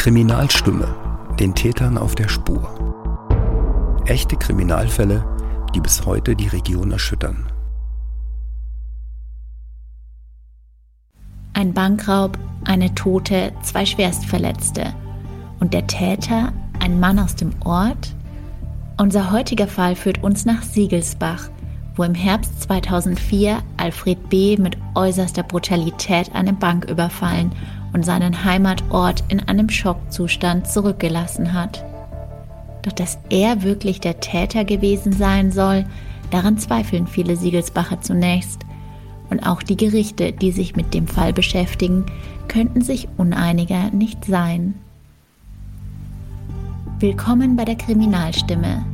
Kriminalstimme, den Tätern auf der Spur. Echte Kriminalfälle, die bis heute die Region erschüttern. Ein Bankraub, eine Tote, zwei Schwerstverletzte. Und der Täter, ein Mann aus dem Ort? Unser heutiger Fall führt uns nach Siegelsbach, wo im Herbst 2004 Alfred B. mit äußerster Brutalität eine Bank überfallen und seinen Heimatort in einem Schockzustand zurückgelassen hat. Doch dass er wirklich der Täter gewesen sein soll, daran zweifeln viele Siegelsbacher zunächst. Und auch die Gerichte, die sich mit dem Fall beschäftigen, könnten sich uneiniger nicht sein. Willkommen bei der Kriminalstimme.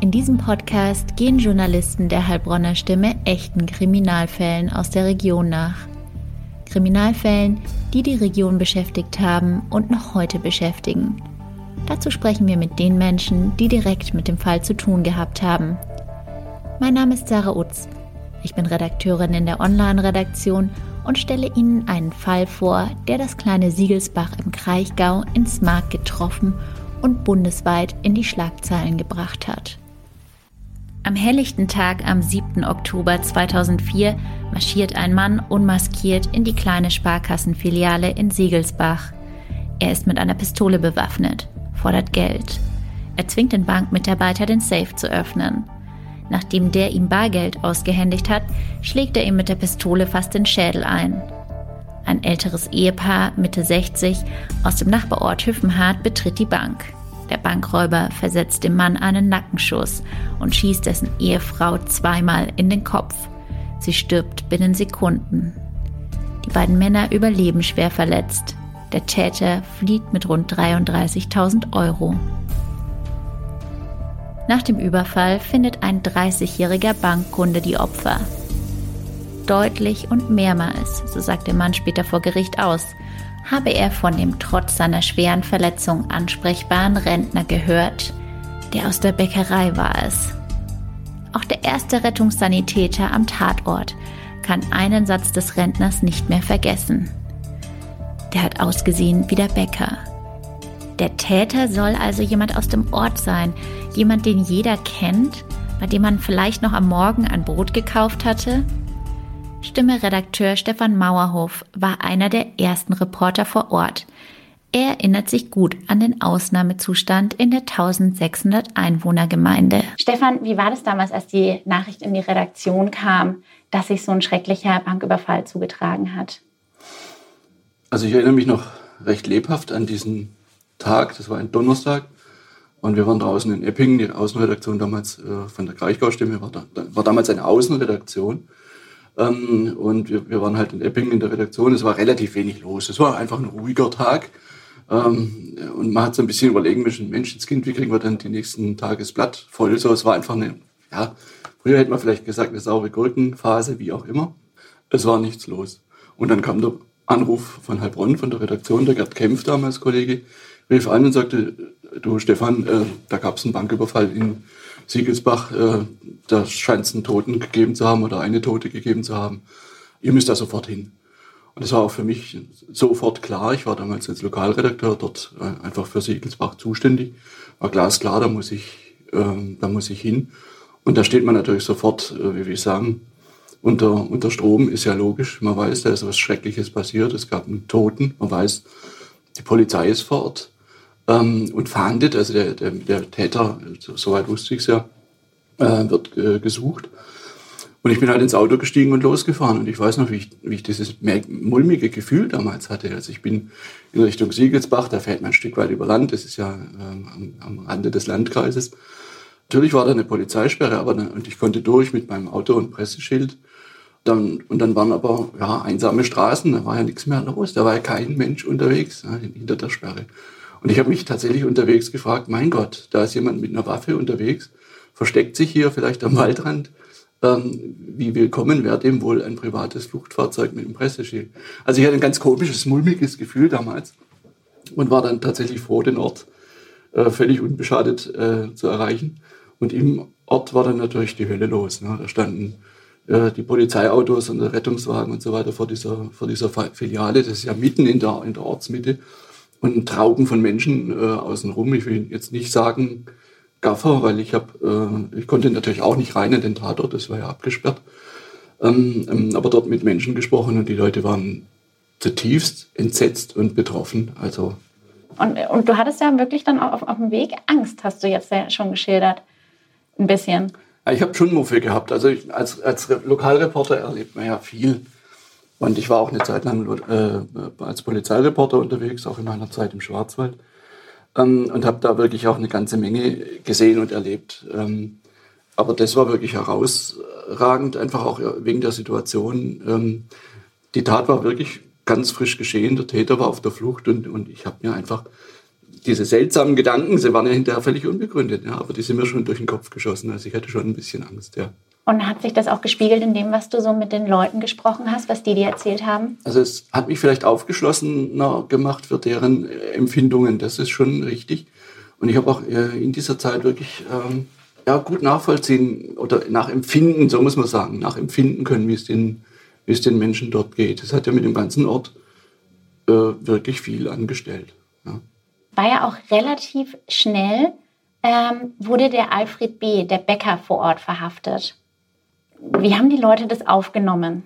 In diesem Podcast gehen Journalisten der Heilbronner Stimme echten Kriminalfällen aus der Region nach. Kriminalfällen, die die Region beschäftigt haben und noch heute beschäftigen. Dazu sprechen wir mit den Menschen, die direkt mit dem Fall zu tun gehabt haben. Mein Name ist Sarah Utz. Ich bin Redakteurin in der Online-Redaktion und stelle Ihnen einen Fall vor, der das kleine Siegelsbach im Kraichgau ins Mark getroffen und bundesweit in die Schlagzeilen gebracht hat. Am helllichten Tag am 7. Oktober 2004 marschiert ein Mann unmaskiert in die kleine Sparkassenfiliale in Siegelsbach. Er ist mit einer Pistole bewaffnet, fordert Geld. Er zwingt den Bankmitarbeiter, den Safe zu öffnen. Nachdem der ihm Bargeld ausgehändigt hat, schlägt er ihm mit der Pistole fast den Schädel ein. Ein älteres Ehepaar, Mitte 60, aus dem Nachbarort Hüffenhardt betritt die Bank. Der Bankräuber versetzt dem Mann einen Nackenschuss und schießt dessen Ehefrau zweimal in den Kopf. Sie stirbt binnen Sekunden. Die beiden Männer überleben schwer verletzt. Der Täter flieht mit rund 33.000 Euro. Nach dem Überfall findet ein 30-jähriger Bankkunde die Opfer. Deutlich und mehrmals, so sagt der Mann später vor Gericht aus, habe er von dem trotz seiner schweren Verletzung ansprechbaren Rentner gehört. Der aus der Bäckerei war es. Auch der erste Rettungssanitäter am Tatort kann einen Satz des Rentners nicht mehr vergessen. Der hat ausgesehen wie der Bäcker. Der Täter soll also jemand aus dem Ort sein, jemand, den jeder kennt, bei dem man vielleicht noch am Morgen ein Brot gekauft hatte Stimme-Redakteur Stefan Mauerhof war einer der ersten Reporter vor Ort. Er erinnert sich gut an den Ausnahmezustand in der 1600 Einwohnergemeinde. Stefan, wie war das damals, als die Nachricht in die Redaktion kam, dass sich so ein schrecklicher Banküberfall zugetragen hat? Also ich erinnere mich noch recht lebhaft an diesen Tag, das war ein Donnerstag. Und wir waren draußen in Eppingen, die Außenredaktion damals äh, von der Kraichgau-Stimme war, da, war damals eine Außenredaktion. Ähm, und wir, wir waren halt in Epping in der Redaktion. Es war relativ wenig los. Es war einfach ein ruhiger Tag. Ähm, und man hat so ein bisschen überlegen müssen, Menschenskind, wie kriegen wir dann die nächsten Tagesblatt voll? So, es war einfach eine, ja, früher hätte man vielleicht gesagt, eine saure Gurkenphase, wie auch immer. Es war nichts los. Und dann kam der Anruf von Heilbronn, von der Redaktion, der Gerd Kempf damals, Kollege, rief an und sagte, du Stefan, äh, da gab es einen Banküberfall in Siegelsbach, äh, da scheint es einen Toten gegeben zu haben oder eine Tote gegeben zu haben. Ihr müsst da sofort hin. Und das war auch für mich sofort klar. Ich war damals als Lokalredakteur dort äh, einfach für Siegelsbach zuständig. War glasklar, da muss ich, äh, da muss ich hin. Und da steht man natürlich sofort, äh, wie wir sagen, unter, unter Strom, ist ja logisch. Man weiß, da ist was Schreckliches passiert. Es gab einen Toten. Man weiß, die Polizei ist vor Ort ähm, und fahndet. Also der, der, der Täter, soweit wusste ich es ja, äh, wird äh, gesucht. Und ich bin halt ins Auto gestiegen und losgefahren. Und ich weiß noch, wie ich, wie ich dieses mulmige Gefühl damals hatte. Also ich bin in Richtung Siegelsbach, da fährt man ein Stück weit über Land. Das ist ja ähm, am, am Rande des Landkreises. Natürlich war da eine Polizeisperre, aber und ich konnte durch mit meinem Auto und Presseschild. Dann, und dann waren aber ja, einsame Straßen, da war ja nichts mehr los, da war ja kein Mensch unterwegs ja, hinter der Sperre. Und ich habe mich tatsächlich unterwegs gefragt, mein Gott, da ist jemand mit einer Waffe unterwegs, versteckt sich hier vielleicht am Waldrand. Ähm, wie willkommen wäre dem wohl ein privates Fluchtfahrzeug mit einem Presseschild. Also ich hatte ein ganz komisches, mulmiges Gefühl damals und war dann tatsächlich froh, den Ort äh, völlig unbeschadet äh, zu erreichen. Und im Ort war dann natürlich die Hölle los. Ne? Da standen äh, die Polizeiautos und der Rettungswagen und so weiter vor dieser, vor dieser Filiale. Das ist ja mitten in der, in der Ortsmitte. Und Trauben von Menschen äh, außenrum. Ich will jetzt nicht sagen Gaffer, weil ich habe, äh, ich konnte natürlich auch nicht rein in den Tatort, das war ja abgesperrt. Ähm, ähm, aber dort mit Menschen gesprochen und die Leute waren zutiefst entsetzt und betroffen. Also und, und du hattest ja wirklich dann auf, auf dem Weg Angst, hast du jetzt ja schon geschildert. Ein bisschen. Ja, ich habe schon Muffel gehabt. Also ich, als, als Lokalreporter erlebt man ja viel. Und ich war auch eine Zeit lang äh, als Polizeireporter unterwegs, auch in meiner Zeit im Schwarzwald. Ähm, und habe da wirklich auch eine ganze Menge gesehen und erlebt. Ähm, aber das war wirklich herausragend, einfach auch wegen der Situation. Ähm, die Tat war wirklich ganz frisch geschehen. Der Täter war auf der Flucht und, und ich habe mir einfach diese seltsamen Gedanken, sie waren ja hinterher völlig unbegründet, ja, aber die sind mir schon durch den Kopf geschossen. Also ich hatte schon ein bisschen Angst, ja. Und hat sich das auch gespiegelt in dem, was du so mit den Leuten gesprochen hast, was die dir erzählt haben? Also es hat mich vielleicht aufgeschlossener gemacht für deren Empfindungen, das ist schon richtig. Und ich habe auch äh, in dieser Zeit wirklich ähm, ja, gut nachvollziehen oder nachempfinden, so muss man sagen, nachempfinden können, wie es den wie es den Menschen dort geht. Das hat ja mit dem ganzen Ort äh, wirklich viel angestellt. Ja. War ja auch relativ schnell, ähm, wurde der Alfred B., der Bäcker vor Ort, verhaftet. Wie haben die Leute das aufgenommen?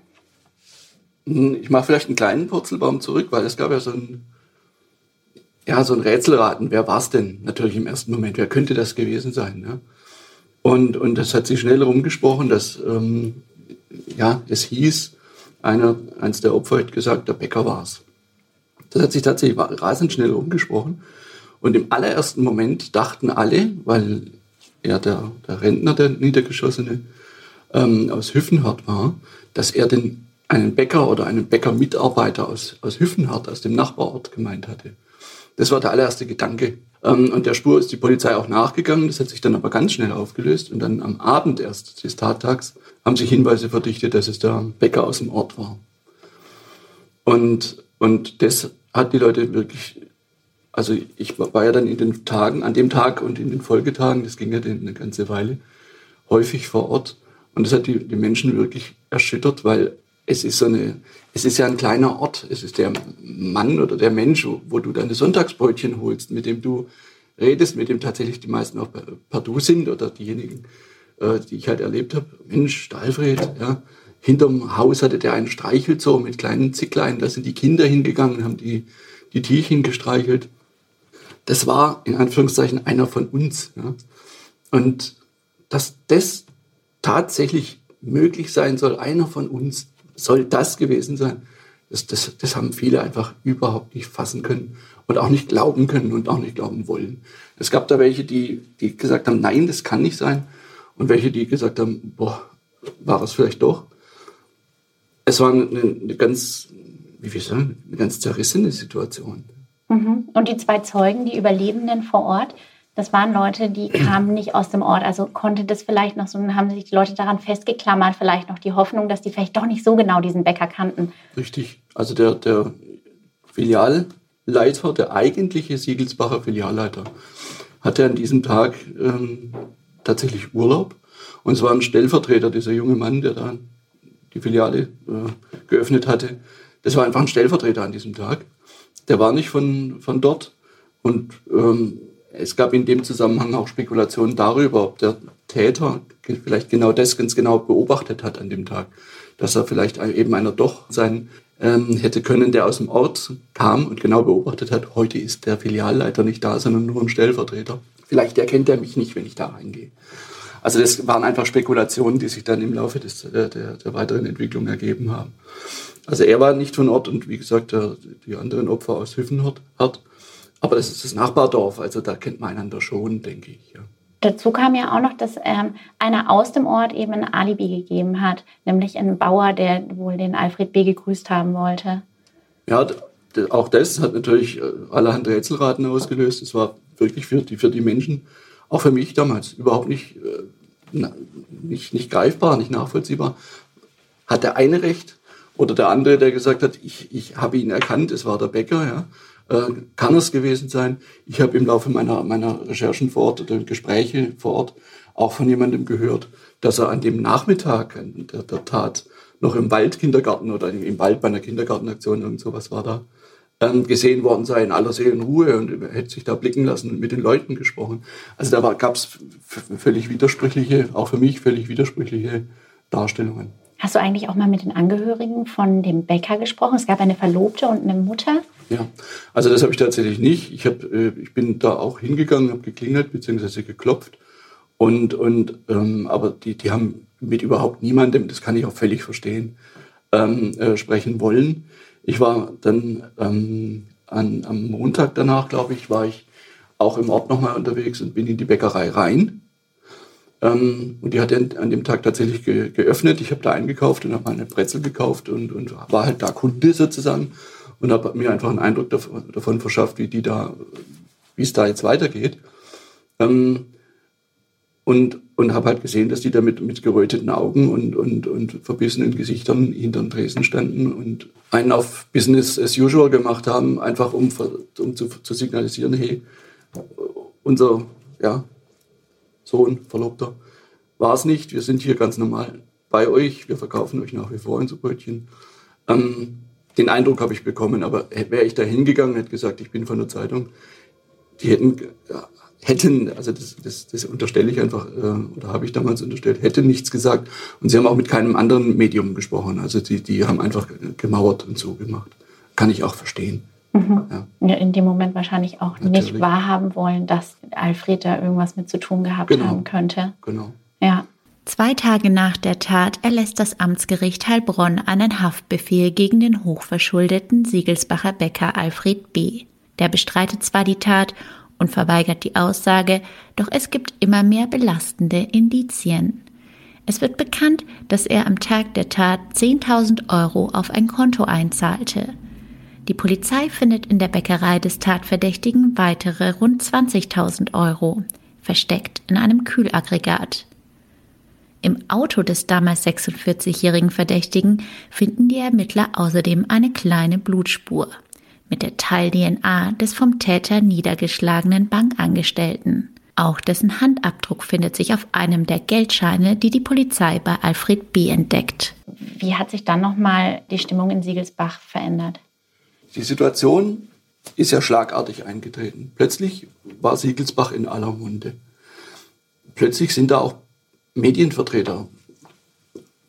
Hm, ich mache vielleicht einen kleinen Purzelbaum zurück, weil es gab ja so ein, ja, so ein Rätselraten. Wer war es denn? Natürlich im ersten Moment. Wer könnte das gewesen sein? Ne? Und, und das hat sich schnell rumgesprochen, dass ähm, ja, es hieß, einer, eins der Opfer hat gesagt, der Bäcker war's. Das hat sich tatsächlich rasend schnell umgesprochen. Und im allerersten Moment dachten alle, weil er der, der Rentner, der Niedergeschossene, ähm, aus Hüffenhardt war, dass er den, einen Bäcker oder einen Bäckermitarbeiter aus, aus Hüffenhardt, aus dem Nachbarort gemeint hatte. Das war der allererste Gedanke. Ähm, und der Spur ist die Polizei auch nachgegangen. Das hat sich dann aber ganz schnell aufgelöst. Und dann am Abend erst des Tattags haben sich Hinweise verdichtet, dass es der Bäcker aus dem Ort war. Und, und das hat die Leute wirklich, also ich war ja dann in den Tagen, an dem Tag und in den Folgetagen, das ging ja eine ganze Weile, häufig vor Ort. Und das hat die, die Menschen wirklich erschüttert, weil es ist so eine, es ist ja ein kleiner Ort. Es ist der Mann oder der Mensch, wo, du deine Sonntagsbrötchen holst, mit dem du redest, mit dem tatsächlich die meisten auch per Du sind oder diejenigen, äh, die ich halt erlebt habe. Mensch, der Alfred, ja. Hinterm Haus hatte der einen Streichelzoo mit kleinen Zicklein. Da sind die Kinder hingegangen haben die, die Tierchen gestreichelt. Das war in Anführungszeichen einer von uns. Ja. Und dass das tatsächlich möglich sein soll, einer von uns, soll das gewesen sein? Das, das, das haben viele einfach überhaupt nicht fassen können und auch nicht glauben können und auch nicht glauben wollen. Es gab da welche, die, die gesagt haben, nein, das kann nicht sein. Und welche, die gesagt haben, boah, war es vielleicht doch. Es war eine, eine ganz, wie wir sagen, eine ganz zerrissene Situation. Mhm. Und die zwei Zeugen, die Überlebenden vor Ort, das waren Leute, die kamen nicht aus dem Ort. Also konnte das vielleicht noch so, haben sich die Leute daran festgeklammert, vielleicht noch die Hoffnung, dass die vielleicht doch nicht so genau diesen Bäcker kannten. Richtig. Also der, der Filialleiter, der eigentliche Siegelsbacher Filialleiter, hatte an diesem Tag ähm, tatsächlich Urlaub. Und es war ein Stellvertreter, dieser junge Mann, der da die Filiale äh, geöffnet hatte. Das war einfach ein Stellvertreter an diesem Tag. Der war nicht von, von dort. Und ähm, es gab in dem Zusammenhang auch Spekulationen darüber, ob der Täter vielleicht genau das ganz genau beobachtet hat an dem Tag. Dass er vielleicht eben einer doch sein ähm, hätte können, der aus dem Ort kam und genau beobachtet hat, heute ist der Filialleiter nicht da, sondern nur ein Stellvertreter. Vielleicht erkennt er mich nicht, wenn ich da reingehe. Also das waren einfach Spekulationen, die sich dann im Laufe des, der, der weiteren Entwicklung ergeben haben. Also er war nicht von Ort und wie gesagt, der, die anderen Opfer aus Hüffenhardt. Aber das ist das Nachbardorf, also da kennt man einander schon, denke ich. Ja. Dazu kam ja auch noch, dass ähm, einer aus dem Ort eben ein Alibi gegeben hat, nämlich ein Bauer, der wohl den Alfred B. gegrüßt haben wollte. Ja, auch das hat natürlich äh, allerhand Rätselraten ausgelöst. Es war wirklich für die, für die Menschen, auch für mich damals, überhaupt nicht, äh, nicht, nicht greifbar, nicht nachvollziehbar. Hat der eine recht oder der andere, der gesagt hat, ich, ich habe ihn erkannt, es war der Bäcker, ja kann es gewesen sein. Ich habe im Laufe meiner, meiner Recherchen vor Ort oder Gespräche vor Ort auch von jemandem gehört, dass er an dem Nachmittag der, der Tat noch im Waldkindergarten oder im Wald bei einer Kindergartenaktion, irgend sowas war da, ähm, gesehen worden sei in aller Seelenruhe und hätte sich da blicken lassen und mit den Leuten gesprochen. Also da gab es völlig widersprüchliche, auch für mich völlig widersprüchliche Darstellungen. Hast du eigentlich auch mal mit den Angehörigen von dem Bäcker gesprochen? Es gab eine Verlobte und eine Mutter. Ja, also das habe ich tatsächlich nicht. Ich, hab, äh, ich bin da auch hingegangen, habe geklingelt bzw. geklopft. Und, und ähm, aber die, die haben mit überhaupt niemandem, das kann ich auch völlig verstehen, ähm, äh, sprechen wollen. Ich war dann ähm, an, am Montag danach, glaube ich, war ich auch im Ort nochmal unterwegs und bin in die Bäckerei rein. Ähm, und die hat an dem Tag tatsächlich ge geöffnet. Ich habe da eingekauft und habe meine Brezel gekauft und, und war halt da Kunde sozusagen und habe mir einfach einen Eindruck davon, verschafft, wie die da, wie es da jetzt weitergeht. Ähm, und, und habe halt gesehen, dass die da mit, mit geröteten Augen und, und, und verbissenen Gesichtern hinterm Tresen standen und einen auf Business as usual gemacht haben, einfach um, um zu, zu signalisieren, hey, unser ja, Sohn, Verlobter, war es nicht, wir sind hier ganz normal bei euch, wir verkaufen euch nach wie vor unser Brötchen. Ähm, den Eindruck habe ich bekommen, aber wäre ich da hingegangen, hätte gesagt, ich bin von der Zeitung, die hätten hätten, also das, das, das unterstelle ich einfach, äh, oder habe ich damals unterstellt, hätte nichts gesagt. Und sie haben auch mit keinem anderen Medium gesprochen. Also die, die haben einfach gemauert und so gemacht. Kann ich auch verstehen. Mhm. Ja. In dem Moment wahrscheinlich auch Natürlich. nicht wahrhaben wollen, dass Alfred da irgendwas mit zu tun gehabt genau. haben könnte. Genau. Ja. Zwei Tage nach der Tat erlässt das Amtsgericht Heilbronn einen Haftbefehl gegen den hochverschuldeten Siegelsbacher Bäcker Alfred B. Der bestreitet zwar die Tat und verweigert die Aussage, doch es gibt immer mehr belastende Indizien. Es wird bekannt, dass er am Tag der Tat 10.000 Euro auf ein Konto einzahlte. Die Polizei findet in der Bäckerei des Tatverdächtigen weitere rund 20.000 Euro, versteckt in einem Kühlaggregat. Im Auto des damals 46-jährigen Verdächtigen finden die Ermittler außerdem eine kleine Blutspur mit der Teil-DNA des vom Täter niedergeschlagenen Bankangestellten. Auch dessen Handabdruck findet sich auf einem der Geldscheine, die die Polizei bei Alfred B. entdeckt. Wie hat sich dann nochmal die Stimmung in Siegelsbach verändert? Die Situation ist ja schlagartig eingetreten. Plötzlich war Siegelsbach in aller Munde. Plötzlich sind da auch Medienvertreter,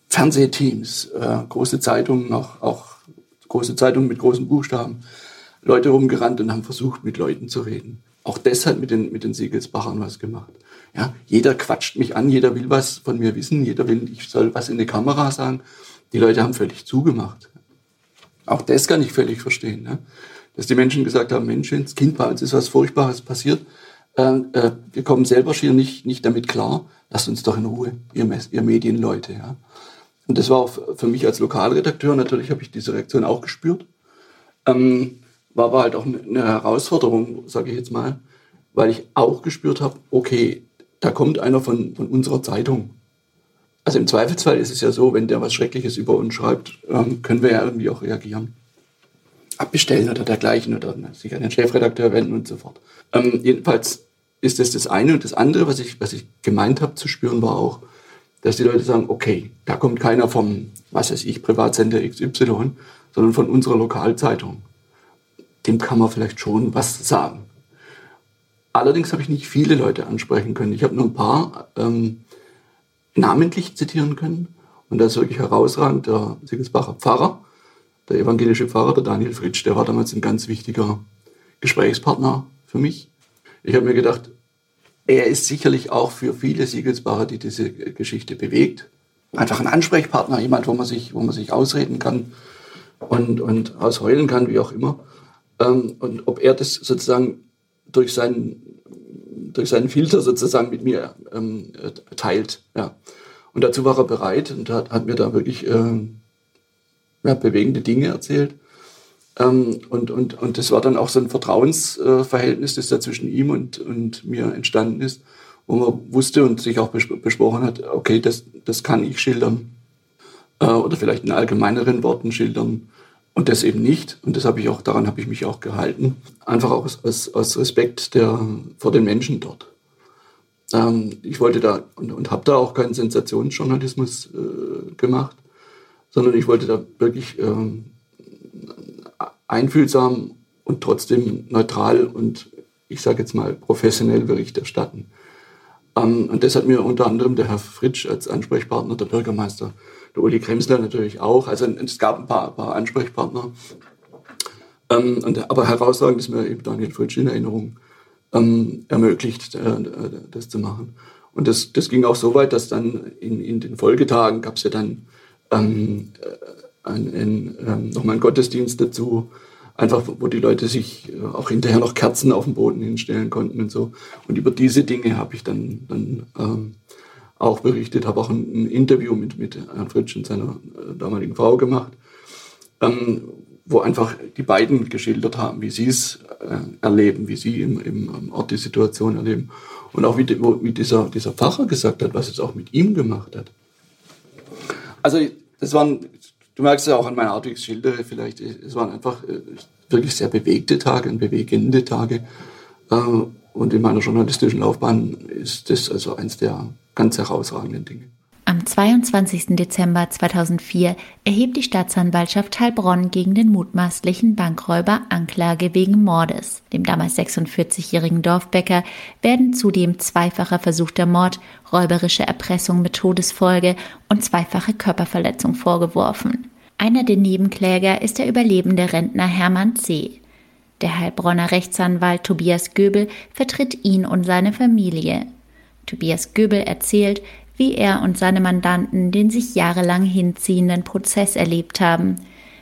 Fernsehteams, äh, große Zeitungen, auch, auch große Zeitungen mit großen Buchstaben Leute rumgerannt und haben versucht, mit Leuten zu reden. Auch das hat mit den, mit den Siegelsbachern was gemacht. Ja, jeder quatscht mich an, jeder will was von mir wissen, jeder will, ich soll was in die Kamera sagen. Die Leute haben völlig zugemacht. Auch das kann ich völlig verstehen. Ne? Dass die Menschen gesagt haben, Mensch, ins Kind bei uns ist was Furchtbares passiert. Äh, äh, wir kommen selber schier nicht, nicht damit klar. Lasst uns doch in Ruhe, ihr, ihr Medienleute. Ja? Und das war auch für mich als Lokalredakteur, natürlich habe ich diese Reaktion auch gespürt. Ähm, war aber halt auch eine Herausforderung, sage ich jetzt mal, weil ich auch gespürt habe, okay, da kommt einer von, von unserer Zeitung. Also im Zweifelsfall ist es ja so, wenn der was Schreckliches über uns schreibt, ähm, können wir ja irgendwie auch reagieren. Abbestellen oder dergleichen oder sich an den Chefredakteur wenden und so fort. Ähm, jedenfalls ist das das eine. Und das andere, was ich, was ich gemeint habe zu spüren, war auch, dass die Leute sagen, okay, da kommt keiner vom, was weiß ich, Privatsender XY, sondern von unserer Lokalzeitung dem kann man vielleicht schon was sagen. Allerdings habe ich nicht viele Leute ansprechen können. Ich habe nur ein paar ähm, namentlich zitieren können. Und das ist wirklich herausragend der Siegelsbacher Pfarrer, der evangelische Pfarrer, der Daniel Fritsch, der war damals ein ganz wichtiger Gesprächspartner für mich. Ich habe mir gedacht, er ist sicherlich auch für viele Siegelsbacher, die diese Geschichte bewegt, einfach ein Ansprechpartner, jemand, wo man sich, wo man sich ausreden kann und, und ausheulen kann, wie auch immer. Ähm, und ob er das sozusagen durch seinen, durch seinen Filter sozusagen mit mir ähm, teilt. Ja. Und dazu war er bereit und hat, hat mir da wirklich äh, ja, bewegende Dinge erzählt. Ähm, und, und, und das war dann auch so ein Vertrauensverhältnis, das da zwischen ihm und, und mir entstanden ist, wo man wusste und sich auch besprochen hat, okay, das, das kann ich schildern. Äh, oder vielleicht in allgemeineren Worten schildern. Und das eben nicht. Und das habe ich auch, daran habe ich mich auch gehalten. Einfach aus, aus, aus Respekt der, vor den Menschen dort. Ähm, ich wollte da und, und habe da auch keinen Sensationsjournalismus äh, gemacht, sondern ich wollte da wirklich ähm, einfühlsam und trotzdem neutral und ich sage jetzt mal professionell Bericht erstatten. Ähm, und das hat mir unter anderem der Herr Fritsch als Ansprechpartner, der Bürgermeister, der Uli Kremsler natürlich auch. Also es gab ein paar, paar Ansprechpartner. Ähm, und, aber herausragend ist mir eben Daniel Fritsch in Erinnerung ähm, ermöglicht, äh, das zu machen. Und das, das ging auch so weit, dass dann in, in den Folgetagen gab es ja dann ähm, äh, ein, ein, ähm, nochmal einen Gottesdienst dazu, einfach wo die Leute sich äh, auch hinterher noch Kerzen auf dem Boden hinstellen konnten und so. Und über diese Dinge habe ich dann, dann ähm, auch berichtet, habe auch ein, ein, Interview mit, mit Herrn Fritsch und seiner äh, damaligen Frau gemacht, ähm, wo einfach die beiden geschildert haben, wie sie es äh, erleben, wie sie im, im Ort die Situation erleben. Und auch wie, die, wie dieser, dieser Pfarrer gesagt hat, was es auch mit ihm gemacht hat. Also das waren, du merkst ja auch an meiner Art, wie ich schildere, vielleicht, es waren einfach äh, wirklich sehr bewegte Tage und bewegende Tage. Äh, und in meiner journalistischen Laufbahn ist das also eins der ganz herausragenden Dinge. Am 22. Dezember 2004 erhebt die Staatsanwaltschaft Heilbronn gegen den mutmaßlichen Bankräuber Anklage wegen Mordes. Dem damals 46-jährigen Dorfbäcker werden zudem zweifacher versuchter Mord, räuberische Erpressung mit Todesfolge und zweifache Körperverletzung vorgeworfen. Einer der Nebenkläger ist der überlebende Rentner Hermann C. Der Heilbronner Rechtsanwalt Tobias Göbel vertritt ihn und seine Familie. Tobias Göbel erzählt, wie er und seine Mandanten den sich jahrelang hinziehenden Prozess erlebt haben,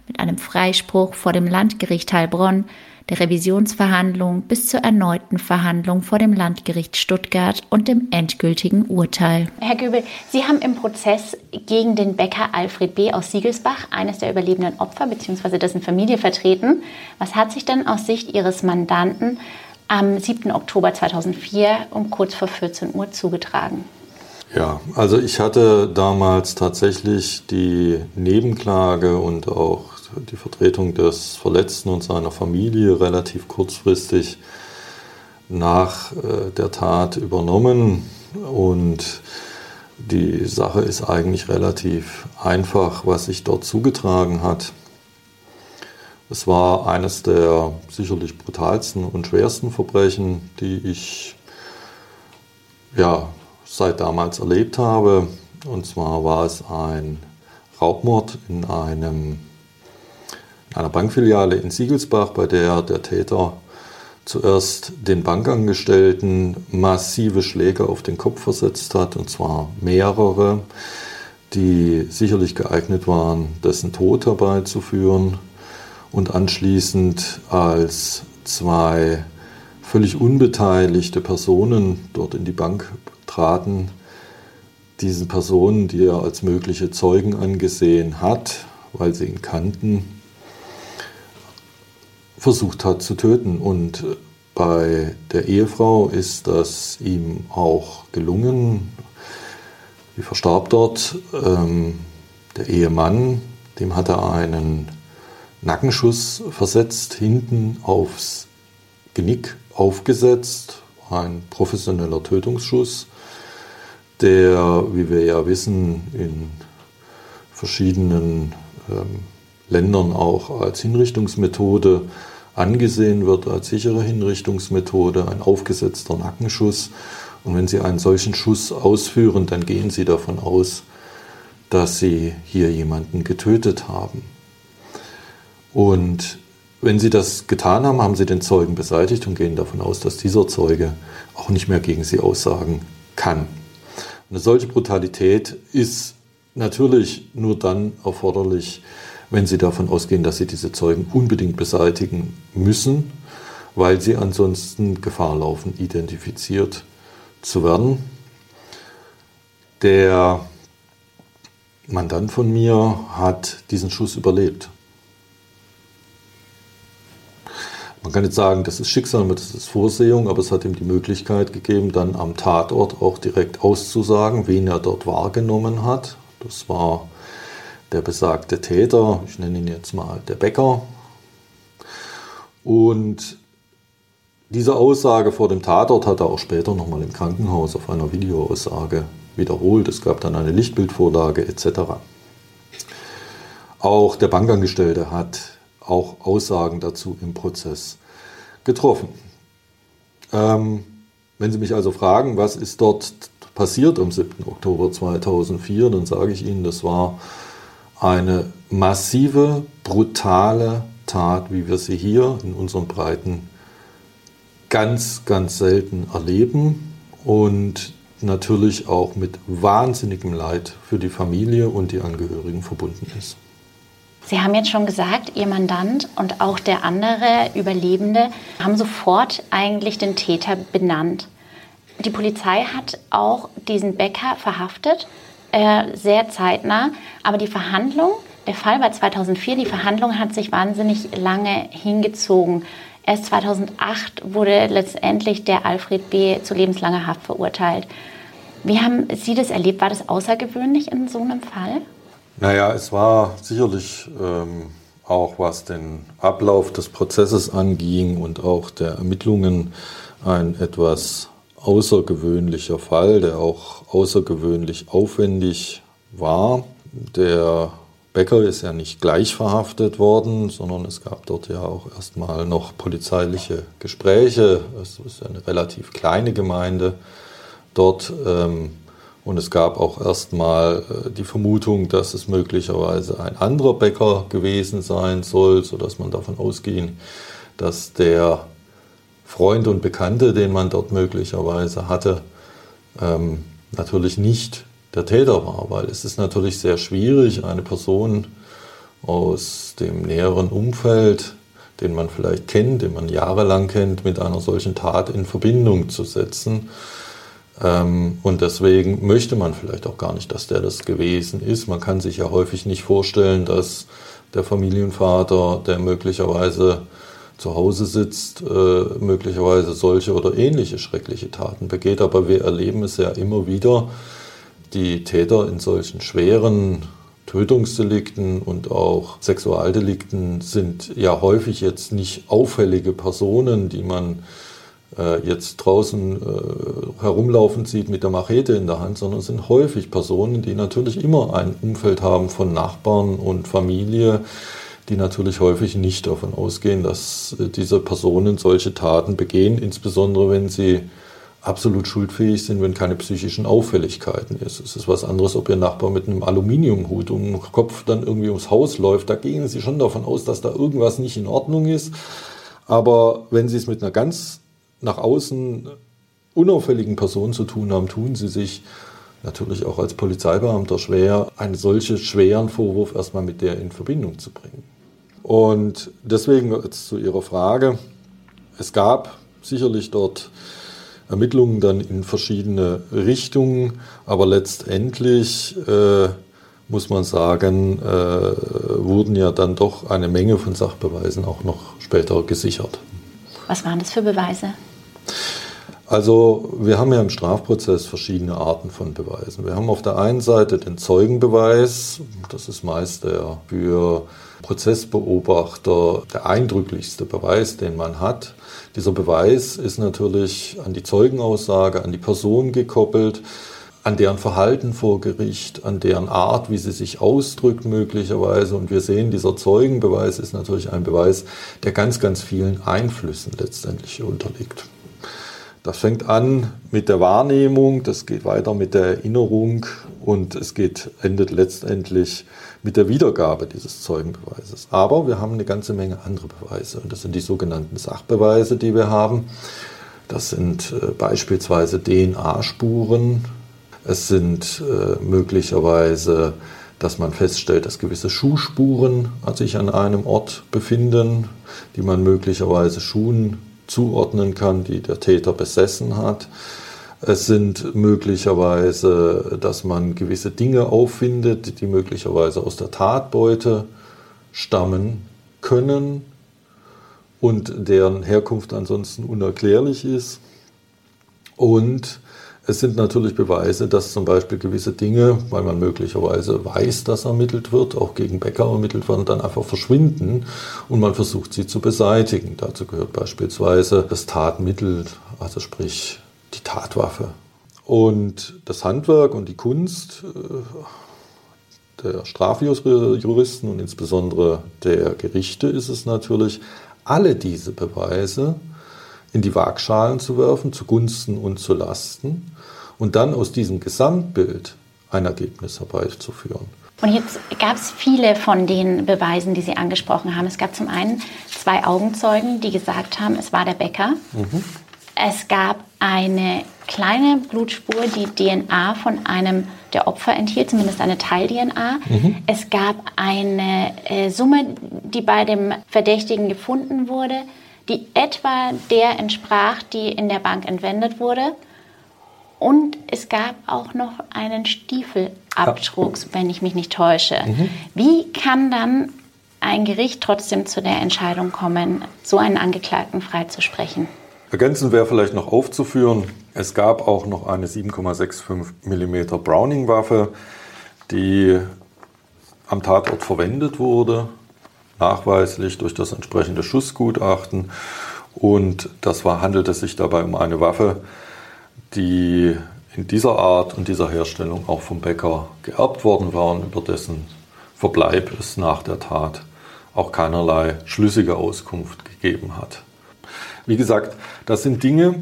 mit einem Freispruch vor dem Landgericht Heilbronn, der Revisionsverhandlung bis zur erneuten Verhandlung vor dem Landgericht Stuttgart und dem endgültigen Urteil. Herr Göbel, Sie haben im Prozess gegen den Bäcker Alfred B. aus Siegelsbach, eines der überlebenden Opfer bzw. dessen Familie, vertreten. Was hat sich denn aus Sicht Ihres Mandanten am 7. Oktober 2004 um kurz vor 14 Uhr zugetragen? Ja, also ich hatte damals tatsächlich die Nebenklage und auch die Vertretung des Verletzten und seiner Familie relativ kurzfristig nach äh, der Tat übernommen und die Sache ist eigentlich relativ einfach, was sich dort zugetragen hat. Es war eines der sicherlich brutalsten und schwersten Verbrechen, die ich ja, seit damals erlebt habe. Und zwar war es ein Raubmord in, einem, in einer Bankfiliale in Siegelsbach, bei der der Täter zuerst den Bankangestellten massive Schläge auf den Kopf versetzt hat, und zwar mehrere, die sicherlich geeignet waren, dessen Tod herbeizuführen und anschließend als zwei völlig unbeteiligte Personen dort in die Bank traten, diesen Personen, die er als mögliche Zeugen angesehen hat, weil sie ihn kannten, versucht hat zu töten. Und bei der Ehefrau ist das ihm auch gelungen. Sie verstarb dort. Ähm, der Ehemann, dem hat er einen Nackenschuss versetzt, hinten aufs Genick aufgesetzt, ein professioneller Tötungsschuss der, wie wir ja wissen, in verschiedenen ähm, Ländern auch als Hinrichtungsmethode angesehen wird, als sichere Hinrichtungsmethode, ein aufgesetzter Nackenschuss. Und wenn Sie einen solchen Schuss ausführen, dann gehen Sie davon aus, dass Sie hier jemanden getötet haben. Und wenn Sie das getan haben, haben Sie den Zeugen beseitigt und gehen davon aus, dass dieser Zeuge auch nicht mehr gegen Sie aussagen kann. Eine solche Brutalität ist natürlich nur dann erforderlich, wenn Sie davon ausgehen, dass Sie diese Zeugen unbedingt beseitigen müssen, weil sie ansonsten Gefahr laufen, identifiziert zu werden. Der Mandant von mir hat diesen Schuss überlebt. Man kann jetzt sagen, das ist Schicksal, das ist Vorsehung, aber es hat ihm die Möglichkeit gegeben, dann am Tatort auch direkt auszusagen, wen er dort wahrgenommen hat. Das war der besagte Täter, ich nenne ihn jetzt mal der Bäcker. Und diese Aussage vor dem Tatort hat er auch später nochmal im Krankenhaus auf einer Videoaussage wiederholt. Es gab dann eine Lichtbildvorlage etc. Auch der Bankangestellte hat auch Aussagen dazu im Prozess getroffen. Ähm, wenn Sie mich also fragen, was ist dort passiert am 7. Oktober 2004, dann sage ich Ihnen, das war eine massive, brutale Tat, wie wir sie hier in unseren Breiten ganz, ganz selten erleben und natürlich auch mit wahnsinnigem Leid für die Familie und die Angehörigen verbunden ist. Sie haben jetzt schon gesagt, Ihr Mandant und auch der andere Überlebende haben sofort eigentlich den Täter benannt. Die Polizei hat auch diesen Bäcker verhaftet, äh, sehr zeitnah. Aber die Verhandlung, der Fall war 2004, die Verhandlung hat sich wahnsinnig lange hingezogen. Erst 2008 wurde letztendlich der Alfred B. zu lebenslanger Haft verurteilt. Wie haben Sie das erlebt? War das außergewöhnlich in so einem Fall? Naja, es war sicherlich ähm, auch, was den Ablauf des Prozesses anging und auch der Ermittlungen, ein etwas außergewöhnlicher Fall, der auch außergewöhnlich aufwendig war. Der Becker ist ja nicht gleich verhaftet worden, sondern es gab dort ja auch erstmal noch polizeiliche Gespräche. Es ist eine relativ kleine Gemeinde dort. Ähm, und es gab auch erstmal äh, die Vermutung, dass es möglicherweise ein anderer Bäcker gewesen sein soll, sodass man davon ausging, dass der Freund und Bekannte, den man dort möglicherweise hatte, ähm, natürlich nicht der Täter war, weil es ist natürlich sehr schwierig, eine Person aus dem näheren Umfeld, den man vielleicht kennt, den man jahrelang kennt, mit einer solchen Tat in Verbindung zu setzen. Ähm, und deswegen möchte man vielleicht auch gar nicht, dass der das gewesen ist. Man kann sich ja häufig nicht vorstellen, dass der Familienvater, der möglicherweise zu Hause sitzt, äh, möglicherweise solche oder ähnliche schreckliche Taten begeht. Aber wir erleben es ja immer wieder, die Täter in solchen schweren Tötungsdelikten und auch Sexualdelikten sind ja häufig jetzt nicht auffällige Personen, die man jetzt draußen äh, herumlaufen sieht mit der Machete in der Hand, sondern sind häufig Personen, die natürlich immer ein Umfeld haben von Nachbarn und Familie, die natürlich häufig nicht davon ausgehen, dass äh, diese Personen solche Taten begehen, insbesondere wenn sie absolut schuldfähig sind, wenn keine psychischen Auffälligkeiten ist. Es ist was anderes, ob ihr Nachbar mit einem Aluminiumhut um den Kopf dann irgendwie ums Haus läuft. Da gehen sie schon davon aus, dass da irgendwas nicht in Ordnung ist. Aber wenn sie es mit einer ganz nach außen unauffälligen Person zu tun haben, tun sie sich natürlich auch als Polizeibeamter schwer, einen solchen schweren Vorwurf erstmal mit der in Verbindung zu bringen. Und deswegen jetzt zu Ihrer Frage. Es gab sicherlich dort Ermittlungen dann in verschiedene Richtungen, aber letztendlich äh, muss man sagen, äh, wurden ja dann doch eine Menge von Sachbeweisen auch noch später gesichert. Was waren das für Beweise? Also wir haben ja im Strafprozess verschiedene Arten von Beweisen. Wir haben auf der einen Seite den Zeugenbeweis, das ist meist der für Prozessbeobachter der eindrücklichste Beweis, den man hat. Dieser Beweis ist natürlich an die Zeugenaussage, an die Person gekoppelt, an deren Verhalten vor Gericht, an deren Art, wie sie sich ausdrückt möglicherweise. Und wir sehen, dieser Zeugenbeweis ist natürlich ein Beweis, der ganz, ganz vielen Einflüssen letztendlich unterliegt. Das fängt an mit der Wahrnehmung, das geht weiter mit der Erinnerung und es geht, endet letztendlich mit der Wiedergabe dieses Zeugenbeweises. Aber wir haben eine ganze Menge andere Beweise und das sind die sogenannten Sachbeweise, die wir haben. Das sind äh, beispielsweise DNA-Spuren. Es sind äh, möglicherweise, dass man feststellt, dass gewisse Schuhspuren sich an einem Ort befinden, die man möglicherweise Schuhen zuordnen kann, die der Täter besessen hat. Es sind möglicherweise, dass man gewisse Dinge auffindet, die möglicherweise aus der Tatbeute stammen können und deren Herkunft ansonsten unerklärlich ist. Und es sind natürlich Beweise, dass zum Beispiel gewisse Dinge, weil man möglicherweise weiß, dass ermittelt wird, auch gegen Bäcker ermittelt werden, dann einfach verschwinden und man versucht sie zu beseitigen. Dazu gehört beispielsweise das Tatmittel, also sprich die Tatwaffe. Und das Handwerk und die Kunst äh, der Strafjuristen und insbesondere der Gerichte ist es natürlich, alle diese Beweise in die Waagschalen zu werfen, zugunsten und zu Lasten und dann aus diesem Gesamtbild ein Ergebnis herbeizuführen. Und jetzt gab es viele von den Beweisen, die Sie angesprochen haben. Es gab zum einen zwei Augenzeugen, die gesagt haben, es war der Bäcker. Mhm. Es gab eine kleine Blutspur, die DNA von einem der Opfer enthielt, zumindest eine Teil-DNA. Mhm. Es gab eine äh, Summe, die bei dem Verdächtigen gefunden wurde, die etwa der entsprach, die in der Bank entwendet wurde. Und es gab auch noch einen Stiefelabdruck, wenn ich mich nicht täusche. Mhm. Wie kann dann ein Gericht trotzdem zu der Entscheidung kommen, so einen Angeklagten freizusprechen? Ergänzend wäre vielleicht noch aufzuführen, es gab auch noch eine 7,65 mm Browning-Waffe, die am Tatort verwendet wurde, nachweislich durch das entsprechende Schussgutachten. Und das war, handelte sich dabei um eine Waffe, die in dieser Art und dieser Herstellung auch vom Bäcker geerbt worden war und über dessen Verbleib es nach der Tat auch keinerlei schlüssige Auskunft gegeben hat. Wie gesagt, das sind Dinge,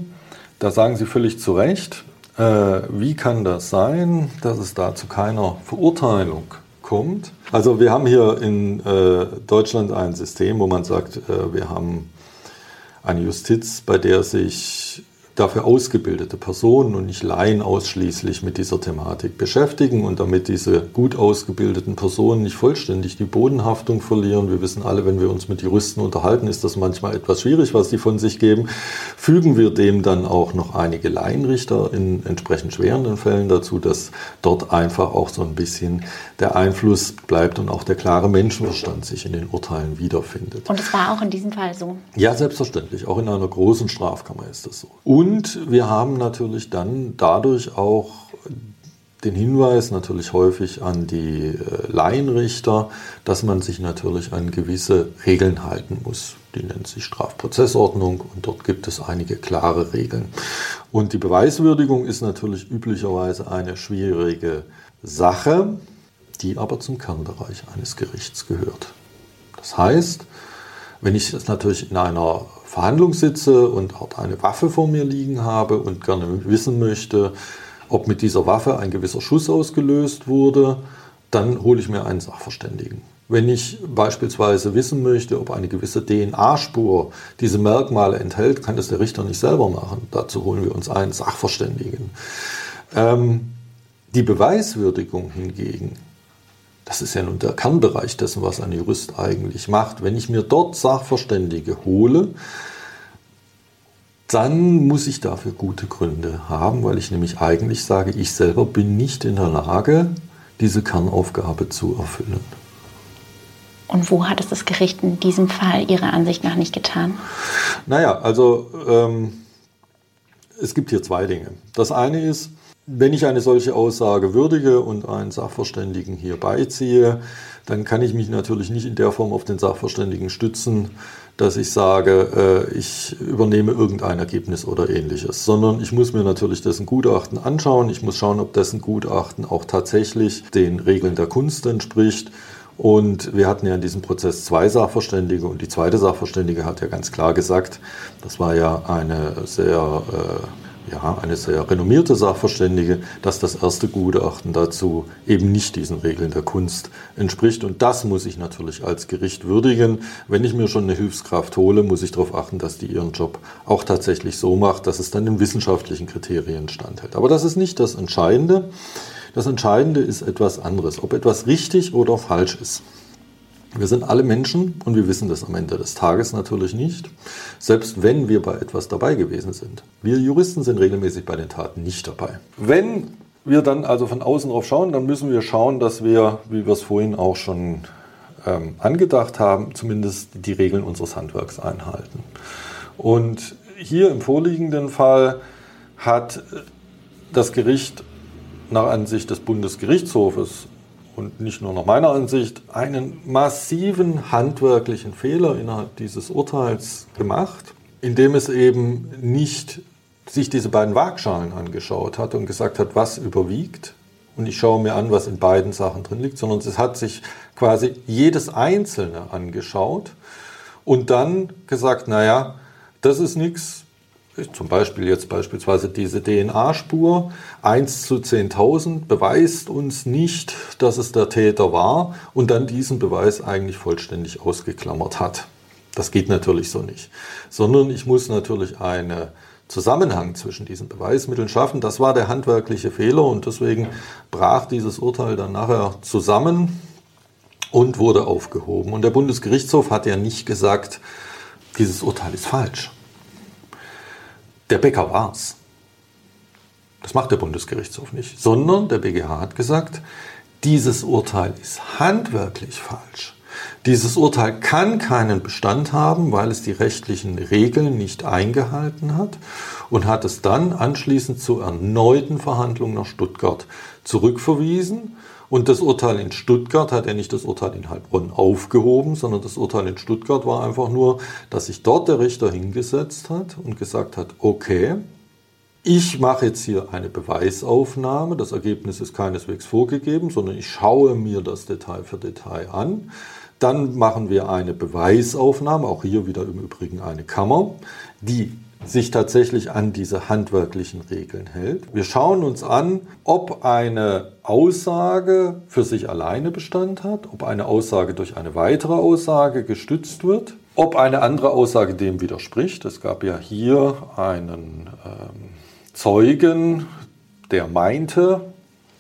da sagen Sie völlig zu Recht, äh, wie kann das sein, dass es da zu keiner Verurteilung kommt? Also wir haben hier in äh, Deutschland ein System, wo man sagt, äh, wir haben eine Justiz, bei der sich dafür ausgebildete Personen und nicht Laien ausschließlich mit dieser Thematik beschäftigen und damit diese gut ausgebildeten Personen nicht vollständig die Bodenhaftung verlieren. Wir wissen alle, wenn wir uns mit Juristen unterhalten, ist das manchmal etwas schwierig, was die von sich geben. Fügen wir dem dann auch noch einige Laienrichter in entsprechend schwerenden Fällen dazu, dass dort einfach auch so ein bisschen der Einfluss bleibt und auch der klare Menschenverstand sich in den Urteilen wiederfindet. Und es war auch in diesem Fall so? Ja, selbstverständlich. Auch in einer großen Strafkammer ist das so. Und und wir haben natürlich dann dadurch auch den Hinweis natürlich häufig an die äh, Laienrichter, dass man sich natürlich an gewisse Regeln halten muss. Die nennt sich Strafprozessordnung und dort gibt es einige klare Regeln. Und die Beweiswürdigung ist natürlich üblicherweise eine schwierige Sache, die aber zum Kernbereich eines Gerichts gehört. Das heißt, wenn ich es natürlich in einer Verhandlung sitze und dort eine Waffe vor mir liegen habe und gerne wissen möchte, ob mit dieser Waffe ein gewisser Schuss ausgelöst wurde, dann hole ich mir einen Sachverständigen. Wenn ich beispielsweise wissen möchte, ob eine gewisse DNA-Spur diese Merkmale enthält, kann das der Richter nicht selber machen. Dazu holen wir uns einen Sachverständigen. Ähm, die Beweiswürdigung hingegen das ist ja nun der Kernbereich dessen, was ein Jurist eigentlich macht. Wenn ich mir dort Sachverständige hole, dann muss ich dafür gute Gründe haben, weil ich nämlich eigentlich sage, ich selber bin nicht in der Lage, diese Kernaufgabe zu erfüllen. Und wo hat es das Gericht in diesem Fall Ihrer Ansicht nach nicht getan? Naja, also ähm, es gibt hier zwei Dinge. Das eine ist, wenn ich eine solche Aussage würdige und einen Sachverständigen hier beiziehe, dann kann ich mich natürlich nicht in der Form auf den Sachverständigen stützen, dass ich sage, äh, ich übernehme irgendein Ergebnis oder ähnliches, sondern ich muss mir natürlich dessen Gutachten anschauen. Ich muss schauen, ob dessen Gutachten auch tatsächlich den Regeln der Kunst entspricht. Und wir hatten ja in diesem Prozess zwei Sachverständige und die zweite Sachverständige hat ja ganz klar gesagt, das war ja eine sehr äh, ja, eine sehr renommierte Sachverständige, dass das erste Gutachten dazu eben nicht diesen Regeln der Kunst entspricht. Und das muss ich natürlich als Gericht würdigen. Wenn ich mir schon eine Hilfskraft hole, muss ich darauf achten, dass die ihren Job auch tatsächlich so macht, dass es dann den wissenschaftlichen Kriterien standhält. Aber das ist nicht das Entscheidende. Das Entscheidende ist etwas anderes, ob etwas richtig oder falsch ist. Wir sind alle Menschen und wir wissen das am Ende des Tages natürlich nicht, selbst wenn wir bei etwas dabei gewesen sind. Wir Juristen sind regelmäßig bei den Taten nicht dabei. Wenn wir dann also von außen drauf schauen, dann müssen wir schauen, dass wir, wie wir es vorhin auch schon ähm, angedacht haben, zumindest die Regeln unseres Handwerks einhalten. Und hier im vorliegenden Fall hat das Gericht nach Ansicht des Bundesgerichtshofes und nicht nur nach meiner Ansicht einen massiven handwerklichen Fehler innerhalb dieses Urteils gemacht, indem es eben nicht sich diese beiden Waagschalen angeschaut hat und gesagt hat, was überwiegt. Und ich schaue mir an, was in beiden Sachen drin liegt, sondern es hat sich quasi jedes Einzelne angeschaut und dann gesagt, naja, das ist nichts, zum Beispiel jetzt beispielsweise diese DNA-Spur, 1 zu 10.000 beweist uns nicht, dass es der Täter war und dann diesen Beweis eigentlich vollständig ausgeklammert hat. Das geht natürlich so nicht, sondern ich muss natürlich einen Zusammenhang zwischen diesen Beweismitteln schaffen. Das war der handwerkliche Fehler und deswegen brach dieses Urteil dann nachher zusammen und wurde aufgehoben. Und der Bundesgerichtshof hat ja nicht gesagt, dieses Urteil ist falsch der Bäcker war's. Das macht der Bundesgerichtshof nicht, sondern der BGH hat gesagt, dieses Urteil ist handwerklich falsch. Dieses Urteil kann keinen Bestand haben, weil es die rechtlichen Regeln nicht eingehalten hat und hat es dann anschließend zu erneuten Verhandlungen nach Stuttgart zurückverwiesen und das Urteil in Stuttgart hat ja nicht das Urteil in Heilbronn aufgehoben, sondern das Urteil in Stuttgart war einfach nur, dass sich dort der Richter hingesetzt hat und gesagt hat, okay, ich mache jetzt hier eine Beweisaufnahme, das Ergebnis ist keineswegs vorgegeben, sondern ich schaue mir das Detail für Detail an. Dann machen wir eine Beweisaufnahme, auch hier wieder im Übrigen eine Kammer, die sich tatsächlich an diese handwerklichen Regeln hält. Wir schauen uns an, ob eine Aussage für sich alleine Bestand hat, ob eine Aussage durch eine weitere Aussage gestützt wird, ob eine andere Aussage dem widerspricht. Es gab ja hier einen ähm, Zeugen, der meinte,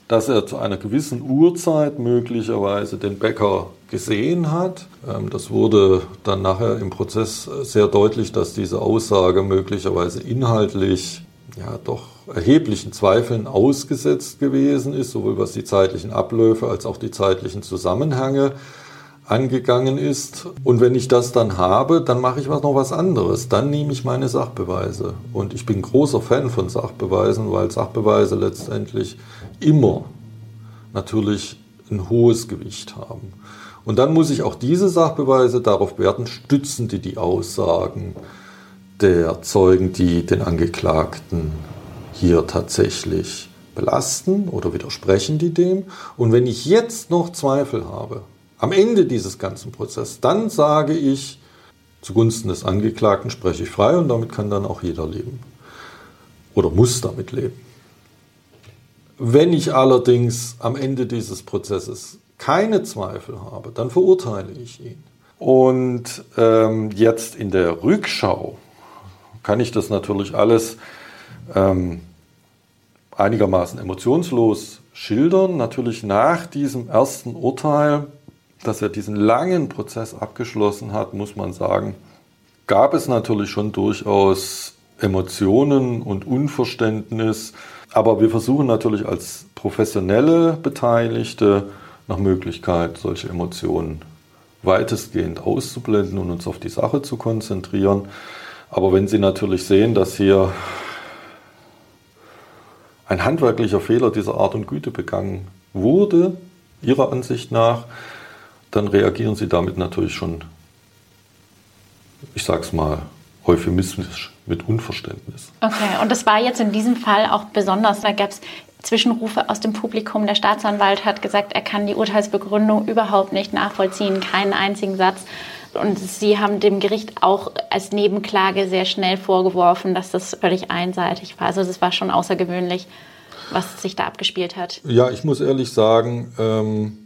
dass er zu einer gewissen Uhrzeit möglicherweise den Bäcker gesehen hat. Ähm, das wurde dann nachher im Prozess sehr deutlich, dass diese Aussage möglicherweise inhaltlich ja doch erheblichen Zweifeln ausgesetzt gewesen ist, sowohl was die zeitlichen Abläufe als auch die zeitlichen Zusammenhänge angegangen ist. Und wenn ich das dann habe, dann mache ich was noch was anderes. Dann nehme ich meine Sachbeweise. Und ich bin großer Fan von Sachbeweisen, weil Sachbeweise letztendlich immer natürlich ein hohes Gewicht haben. Und dann muss ich auch diese Sachbeweise darauf werten, stützen die die Aussagen der Zeugen, die den Angeklagten hier tatsächlich belasten oder widersprechen die dem. Und wenn ich jetzt noch Zweifel habe, am Ende dieses ganzen Prozesses, dann sage ich, zugunsten des Angeklagten spreche ich frei und damit kann dann auch jeder leben. Oder muss damit leben. Wenn ich allerdings am Ende dieses Prozesses keine Zweifel habe, dann verurteile ich ihn. Und ähm, jetzt in der Rückschau kann ich das natürlich alles ähm, einigermaßen emotionslos schildern. Natürlich nach diesem ersten Urteil, dass er diesen langen Prozess abgeschlossen hat, muss man sagen, gab es natürlich schon durchaus Emotionen und Unverständnis. Aber wir versuchen natürlich als professionelle Beteiligte nach Möglichkeit, solche Emotionen weitestgehend auszublenden und uns auf die Sache zu konzentrieren. Aber wenn Sie natürlich sehen, dass hier ein handwerklicher Fehler dieser Art und Güte begangen wurde, Ihrer Ansicht nach, dann reagieren Sie damit natürlich schon, ich sag's mal, euphemistisch mit Unverständnis. Okay, und das war jetzt in diesem Fall auch besonders. Da gab es Zwischenrufe aus dem Publikum. Der Staatsanwalt hat gesagt, er kann die Urteilsbegründung überhaupt nicht nachvollziehen, keinen einzigen Satz. Und Sie haben dem Gericht auch als Nebenklage sehr schnell vorgeworfen, dass das völlig einseitig war. Also das war schon außergewöhnlich, was sich da abgespielt hat. Ja, ich muss ehrlich sagen, ähm,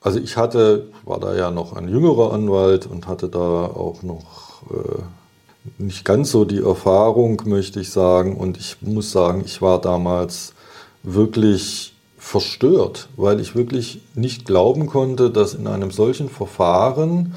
also ich hatte, war da ja noch ein jüngerer Anwalt und hatte da auch noch äh, nicht ganz so die Erfahrung, möchte ich sagen. Und ich muss sagen, ich war damals wirklich verstört, weil ich wirklich nicht glauben konnte, dass in einem solchen Verfahren,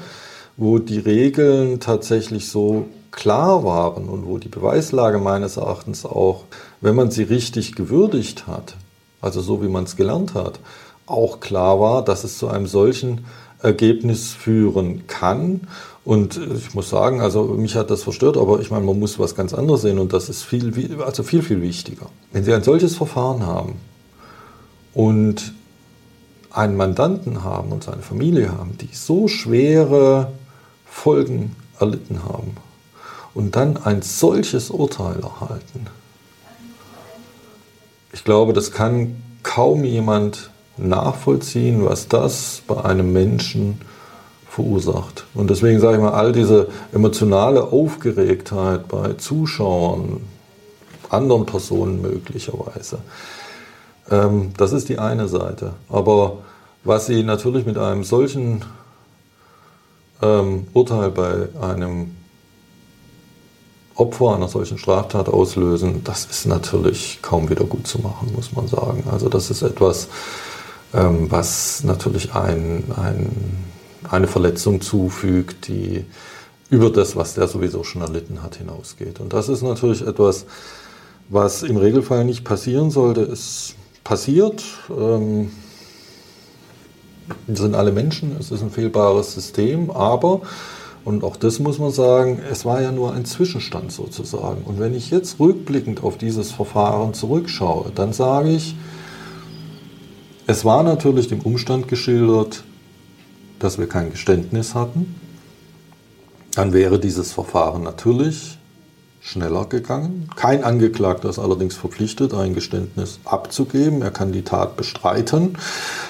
wo die Regeln tatsächlich so klar waren und wo die Beweislage meines Erachtens auch, wenn man sie richtig gewürdigt hat, also so wie man es gelernt hat, auch klar war, dass es zu einem solchen Ergebnis führen kann. Und ich muss sagen, also mich hat das verstört, aber ich meine, man muss was ganz anderes sehen und das ist viel, also viel, viel wichtiger. Wenn Sie ein solches Verfahren haben und einen Mandanten haben und seine Familie haben, die so schwere Folgen erlitten haben und dann ein solches Urteil erhalten, ich glaube, das kann kaum jemand nachvollziehen, was das bei einem Menschen verursacht. Und deswegen sage ich mal, all diese emotionale Aufgeregtheit bei Zuschauern, anderen Personen möglicherweise, ähm, das ist die eine Seite. Aber was sie natürlich mit einem solchen ähm, Urteil bei einem Opfer einer solchen Straftat auslösen, das ist natürlich kaum wieder gut zu machen, muss man sagen. Also das ist etwas, ähm, was natürlich ein, ein, eine Verletzung zufügt, die über das, was der sowieso schon erlitten hat, hinausgeht. Und das ist natürlich etwas, was im Regelfall nicht passieren sollte. Es passiert. Ähm, sind alle Menschen, es ist ein fehlbares System, aber, und auch das muss man sagen, es war ja nur ein Zwischenstand sozusagen. Und wenn ich jetzt rückblickend auf dieses Verfahren zurückschaue, dann sage ich, es war natürlich dem Umstand geschildert, dass wir kein Geständnis hatten. Dann wäre dieses Verfahren natürlich schneller gegangen. Kein Angeklagter ist allerdings verpflichtet, ein Geständnis abzugeben. Er kann die Tat bestreiten.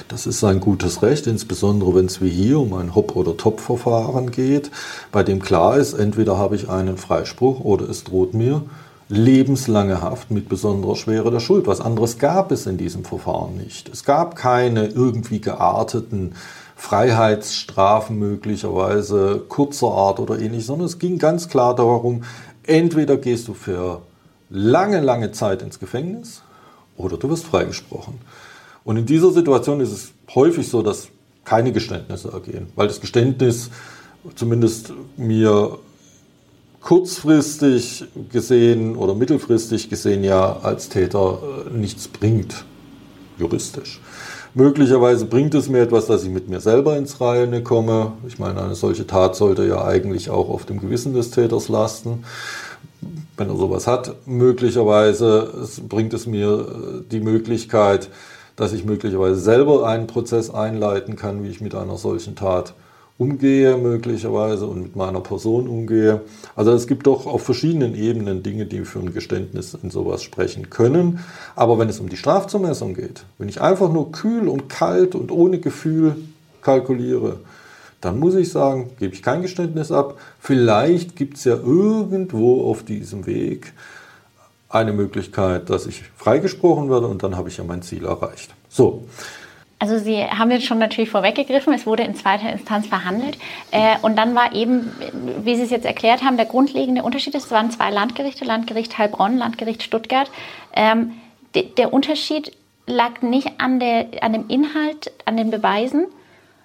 Das ist sein gutes Recht, insbesondere wenn es wie hier um ein Hop- oder Top-Verfahren geht, bei dem klar ist, entweder habe ich einen Freispruch oder es droht mir lebenslange Haft mit besonderer Schwere der Schuld. Was anderes gab es in diesem Verfahren nicht. Es gab keine irgendwie gearteten Freiheitsstrafen möglicherweise kurzer Art oder ähnlich, sondern es ging ganz klar darum, Entweder gehst du für lange, lange Zeit ins Gefängnis oder du wirst freigesprochen. Und in dieser Situation ist es häufig so, dass keine Geständnisse ergehen, weil das Geständnis zumindest mir kurzfristig gesehen oder mittelfristig gesehen ja als Täter äh, nichts bringt, juristisch. Möglicherweise bringt es mir etwas, dass ich mit mir selber ins Reine komme. Ich meine, eine solche Tat sollte ja eigentlich auch auf dem Gewissen des Täters lasten. Wenn er sowas hat, möglicherweise bringt es mir äh, die Möglichkeit, dass ich möglicherweise selber einen Prozess einleiten kann, wie ich mit einer solchen Tat umgehe möglicherweise und mit meiner Person umgehe. Also es gibt doch auf verschiedenen Ebenen Dinge, die für ein Geständnis in sowas sprechen können. Aber wenn es um die Strafzumessung geht, wenn ich einfach nur kühl und kalt und ohne Gefühl kalkuliere, dann muss ich sagen, gebe ich kein Geständnis ab. Vielleicht gibt es ja irgendwo auf diesem Weg eine Möglichkeit, dass ich freigesprochen werde und dann habe ich ja mein Ziel erreicht. So, also Sie haben jetzt schon natürlich vorweggegriffen, es wurde in zweiter Instanz verhandelt. Äh, und dann war eben, wie Sie es jetzt erklärt haben, der grundlegende Unterschied, es waren zwei Landgerichte, Landgericht Heilbronn, Landgericht Stuttgart. Ähm, de, der Unterschied lag nicht an, der, an dem Inhalt, an den Beweisen,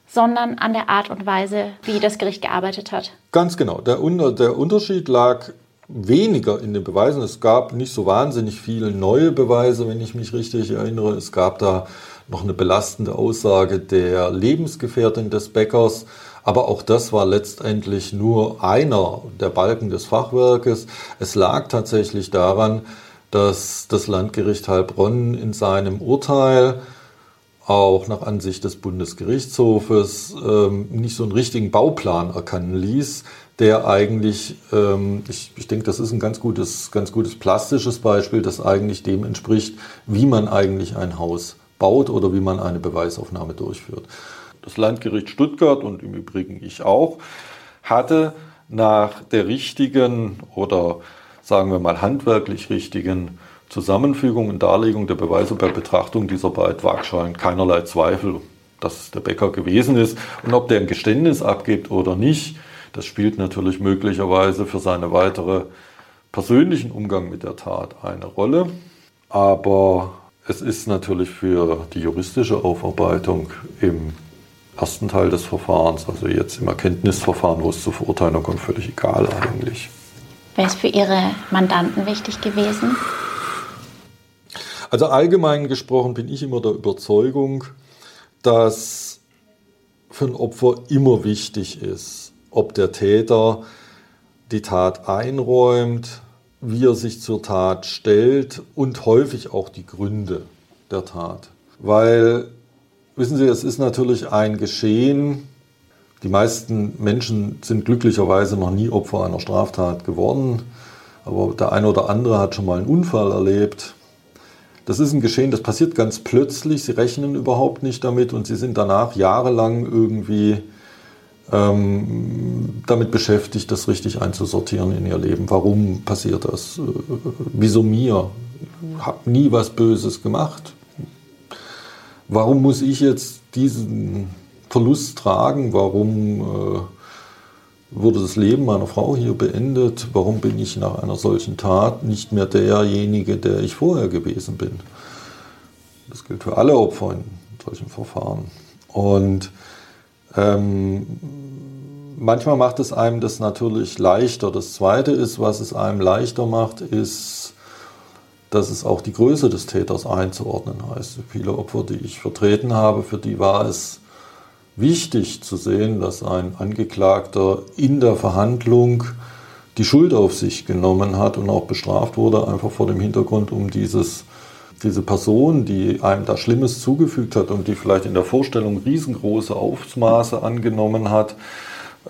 sondern an der Art und Weise, wie das Gericht gearbeitet hat. Ganz genau. Der, der Unterschied lag weniger in den Beweisen. Es gab nicht so wahnsinnig viele neue Beweise, wenn ich mich richtig erinnere. Es gab da noch eine belastende Aussage der Lebensgefährtin des Bäckers. Aber auch das war letztendlich nur einer der Balken des Fachwerkes. Es lag tatsächlich daran, dass das Landgericht Heilbronn in seinem Urteil auch nach Ansicht des Bundesgerichtshofes ähm, nicht so einen richtigen Bauplan erkennen ließ, der eigentlich, ähm, ich, ich denke, das ist ein ganz gutes, ganz gutes plastisches Beispiel, das eigentlich dem entspricht, wie man eigentlich ein Haus baut oder wie man eine Beweisaufnahme durchführt. Das Landgericht Stuttgart und im Übrigen ich auch hatte nach der richtigen oder sagen wir mal handwerklich richtigen Zusammenfügung und Darlegung der Beweise bei Betrachtung dieser beiden Waagschalen keinerlei Zweifel, dass es der Bäcker gewesen ist. Und ob der ein Geständnis abgibt oder nicht, das spielt natürlich möglicherweise für seinen weitere persönlichen Umgang mit der Tat eine Rolle. Aber es ist natürlich für die juristische Aufarbeitung im ersten Teil des Verfahrens, also jetzt im Erkenntnisverfahren, wo es zur Verurteilung kommt, völlig egal eigentlich. Wäre es für Ihre Mandanten wichtig gewesen? Also allgemein gesprochen bin ich immer der Überzeugung, dass für ein Opfer immer wichtig ist, ob der Täter die Tat einräumt, wie er sich zur Tat stellt und häufig auch die Gründe der Tat. Weil, wissen Sie, es ist natürlich ein Geschehen, die meisten Menschen sind glücklicherweise noch nie Opfer einer Straftat geworden, aber der eine oder andere hat schon mal einen Unfall erlebt. Das ist ein Geschehen, das passiert ganz plötzlich, sie rechnen überhaupt nicht damit und sie sind danach jahrelang irgendwie ähm, damit beschäftigt, das richtig einzusortieren in ihr Leben. Warum passiert das? Äh, wieso mir? Habe nie was Böses gemacht. Warum muss ich jetzt diesen Verlust tragen? Warum äh, wurde das Leben meiner Frau hier beendet? Warum bin ich nach einer solchen Tat nicht mehr derjenige, der ich vorher gewesen bin? Das gilt für alle Opfer in solchen Verfahren. Und ähm, manchmal macht es einem das natürlich leichter. Das Zweite ist, was es einem leichter macht, ist, dass es auch die Größe des Täters einzuordnen heißt. Viele Opfer, die ich vertreten habe, für die war es wichtig zu sehen, dass ein Angeklagter in der Verhandlung die Schuld auf sich genommen hat und auch bestraft wurde, einfach vor dem Hintergrund, um dieses, diese Person, die einem da Schlimmes zugefügt hat und die vielleicht in der Vorstellung riesengroße Aufmaße angenommen hat,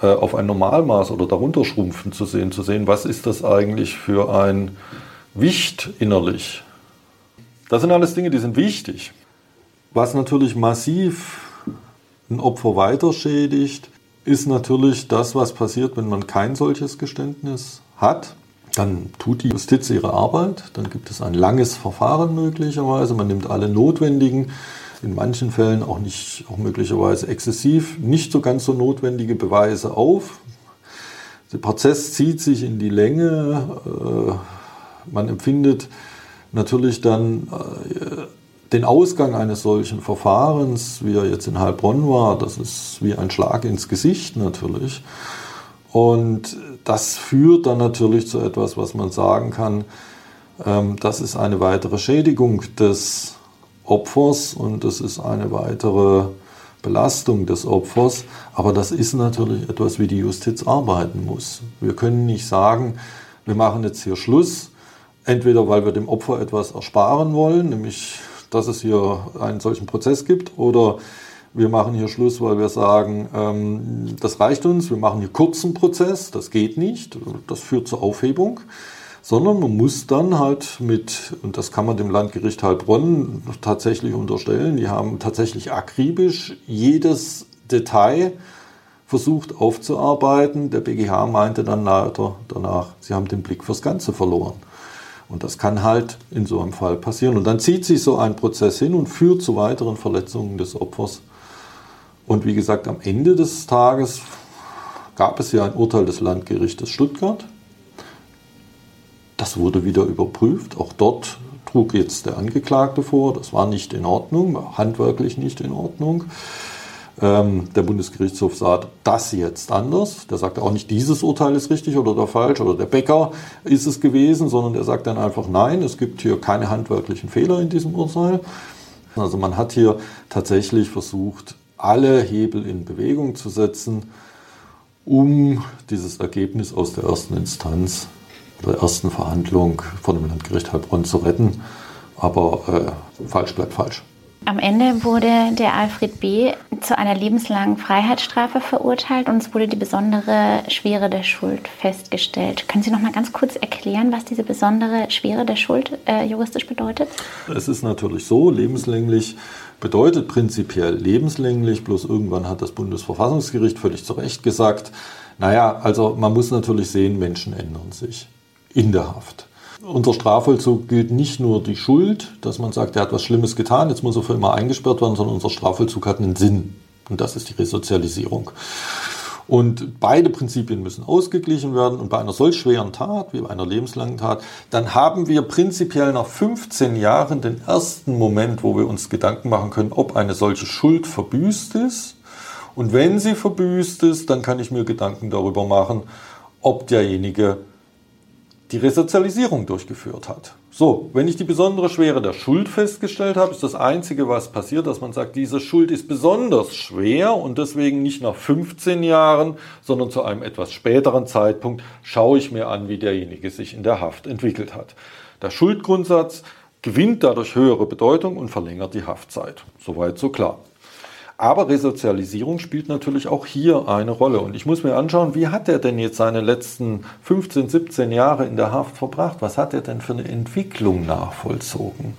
äh, auf ein Normalmaß oder darunter schrumpfen zu sehen, zu sehen, was ist das eigentlich für ein Wicht innerlich. Das sind alles Dinge, die sind wichtig. Was natürlich massiv ein Opfer weiter schädigt, ist natürlich das, was passiert, wenn man kein solches Geständnis hat. Dann tut die Justiz ihre Arbeit, dann gibt es ein langes Verfahren möglicherweise, man nimmt alle notwendigen, in manchen Fällen auch nicht, auch möglicherweise exzessiv, nicht so ganz so notwendige Beweise auf. Der Prozess zieht sich in die Länge, äh, man empfindet natürlich dann äh, den Ausgang eines solchen Verfahrens, wie er jetzt in Heilbronn war, das ist wie ein Schlag ins Gesicht natürlich. Und das führt dann natürlich zu etwas, was man sagen kann, ähm, das ist eine weitere Schädigung des Opfers und das ist eine weitere Belastung des Opfers. Aber das ist natürlich etwas, wie die Justiz arbeiten muss. Wir können nicht sagen, wir machen jetzt hier Schluss, entweder weil wir dem Opfer etwas ersparen wollen, nämlich dass es hier einen solchen Prozess gibt oder wir machen hier Schluss, weil wir sagen, ähm, das reicht uns, wir machen hier kurzen Prozess, das geht nicht, das führt zur Aufhebung, sondern man muss dann halt mit, und das kann man dem Landgericht Heilbronn tatsächlich unterstellen, die haben tatsächlich akribisch jedes Detail versucht aufzuarbeiten. Der BGH meinte dann leider danach, sie haben den Blick fürs Ganze verloren. Und das kann halt in so einem Fall passieren. Und dann zieht sich so ein Prozess hin und führt zu weiteren Verletzungen des Opfers. Und wie gesagt, am Ende des Tages gab es ja ein Urteil des Landgerichtes Stuttgart. Das wurde wieder überprüft. Auch dort trug jetzt der Angeklagte vor, das war nicht in Ordnung, handwerklich nicht in Ordnung. Ähm, der Bundesgerichtshof sah das jetzt anders. Der sagte auch nicht, dieses Urteil ist richtig oder der falsch oder der Bäcker ist es gewesen, sondern der sagt dann einfach, nein, es gibt hier keine handwerklichen Fehler in diesem Urteil. Also man hat hier tatsächlich versucht, alle Hebel in Bewegung zu setzen, um dieses Ergebnis aus der ersten Instanz, der ersten Verhandlung vor dem Landgericht Heilbronn zu retten. Aber äh, falsch bleibt falsch. Am Ende wurde der Alfred B. zu einer lebenslangen Freiheitsstrafe verurteilt und es wurde die besondere Schwere der Schuld festgestellt. Können Sie noch mal ganz kurz erklären, was diese besondere Schwere der Schuld äh, juristisch bedeutet? Es ist natürlich so, lebenslänglich bedeutet prinzipiell lebenslänglich, bloß irgendwann hat das Bundesverfassungsgericht völlig zu Recht gesagt, naja, also man muss natürlich sehen, Menschen ändern sich in der Haft unser Strafvollzug gilt nicht nur die Schuld, dass man sagt, er hat was Schlimmes getan, jetzt muss er für immer eingesperrt werden, sondern unser Strafvollzug hat einen Sinn. Und das ist die Resozialisierung. Und beide Prinzipien müssen ausgeglichen werden. Und bei einer solch schweren Tat, wie bei einer lebenslangen Tat, dann haben wir prinzipiell nach 15 Jahren den ersten Moment, wo wir uns Gedanken machen können, ob eine solche Schuld verbüßt ist. Und wenn sie verbüßt ist, dann kann ich mir Gedanken darüber machen, ob derjenige die Resozialisierung durchgeführt hat. So, wenn ich die besondere Schwere der Schuld festgestellt habe, ist das Einzige, was passiert, dass man sagt, diese Schuld ist besonders schwer und deswegen nicht nach 15 Jahren, sondern zu einem etwas späteren Zeitpunkt schaue ich mir an, wie derjenige sich in der Haft entwickelt hat. Der Schuldgrundsatz gewinnt dadurch höhere Bedeutung und verlängert die Haftzeit. Soweit so klar. Aber Resozialisierung spielt natürlich auch hier eine Rolle. Und ich muss mir anschauen, wie hat er denn jetzt seine letzten 15, 17 Jahre in der Haft verbracht? Was hat er denn für eine Entwicklung nachvollzogen?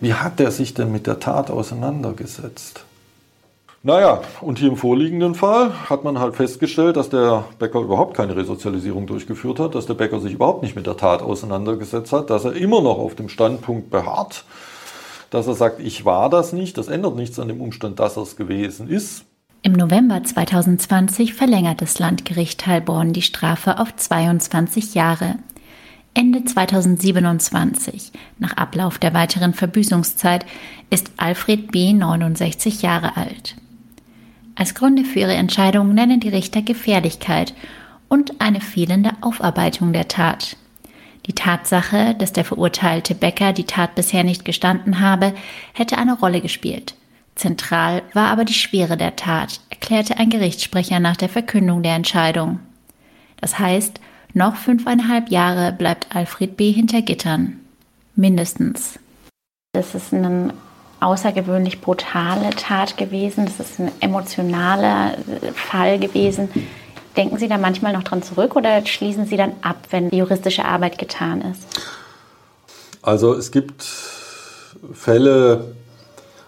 Wie hat er sich denn mit der Tat auseinandergesetzt? Naja, und hier im vorliegenden Fall hat man halt festgestellt, dass der Bäcker überhaupt keine Resozialisierung durchgeführt hat, dass der Bäcker sich überhaupt nicht mit der Tat auseinandergesetzt hat, dass er immer noch auf dem Standpunkt beharrt, dass er sagt, ich war das nicht, das ändert nichts an dem Umstand, dass er es gewesen ist. Im November 2020 verlängert das Landgericht Heilbronn die Strafe auf 22 Jahre. Ende 2027, nach Ablauf der weiteren Verbüßungszeit, ist Alfred B. 69 Jahre alt. Als Gründe für ihre Entscheidung nennen die Richter Gefährlichkeit und eine fehlende Aufarbeitung der Tat. Die Tatsache, dass der verurteilte Becker die Tat bisher nicht gestanden habe, hätte eine Rolle gespielt. Zentral war aber die Schwere der Tat, erklärte ein Gerichtssprecher nach der Verkündung der Entscheidung. Das heißt, noch fünfeinhalb Jahre bleibt Alfred B. hinter Gittern. Mindestens. Das ist eine außergewöhnlich brutale Tat gewesen. Das ist ein emotionaler Fall gewesen. Denken Sie da manchmal noch dran zurück oder schließen Sie dann ab, wenn die juristische Arbeit getan ist? Also es gibt Fälle,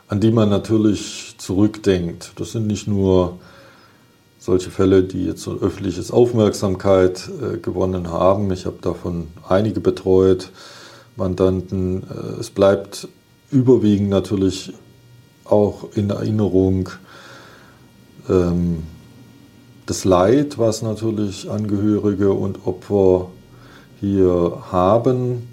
an die man natürlich zurückdenkt. Das sind nicht nur solche Fälle, die jetzt so öffentliches Aufmerksamkeit äh, gewonnen haben. Ich habe davon einige betreut, Mandanten. Äh, es bleibt überwiegend natürlich auch in Erinnerung ähm, das Leid, was natürlich Angehörige und Opfer hier haben.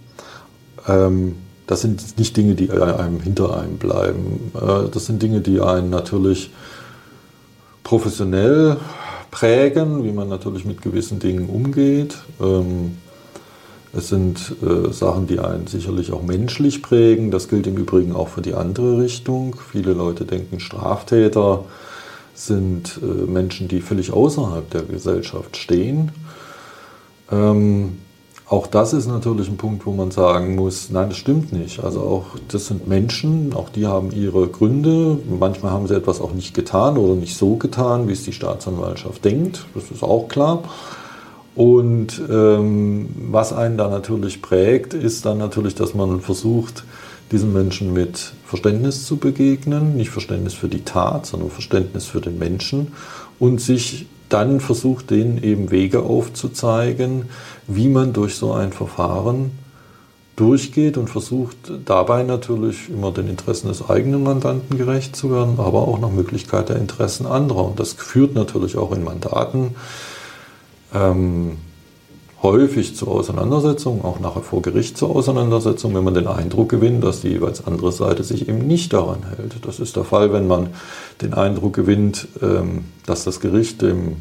Ähm, das sind nicht Dinge, die einem hinter einem bleiben. Äh, das sind Dinge, die einen natürlich professionell prägen, wie man natürlich mit gewissen Dingen umgeht. Ähm, es sind äh, Sachen, die einen sicherlich auch menschlich prägen. Das gilt im Übrigen auch für die andere Richtung. Viele Leute denken, Straftäter sind äh, Menschen, die völlig außerhalb der Gesellschaft stehen. Ähm, auch das ist natürlich ein Punkt, wo man sagen muss, nein, das stimmt nicht. Also auch das sind Menschen, auch die haben ihre Gründe. Manchmal haben sie etwas auch nicht getan oder nicht so getan, wie es die Staatsanwaltschaft denkt. Das ist auch klar. Und ähm, was einen da natürlich prägt, ist dann natürlich, dass man versucht, diesen Menschen mit Verständnis zu begegnen. Nicht Verständnis für die Tat, sondern Verständnis für den Menschen. Und sich dann versucht, denen eben Wege aufzuzeigen, wie man durch so ein Verfahren durchgeht und versucht dabei natürlich immer den Interessen des eigenen Mandanten gerecht zu werden, aber auch nach Möglichkeit der Interessen anderer. Und das führt natürlich auch in Mandaten ähm, häufig zur Auseinandersetzung, auch nachher vor Gericht zur Auseinandersetzung, wenn man den Eindruck gewinnt, dass die jeweils andere Seite sich eben nicht daran hält. Das ist der Fall, wenn man den Eindruck gewinnt, ähm, dass das Gericht dem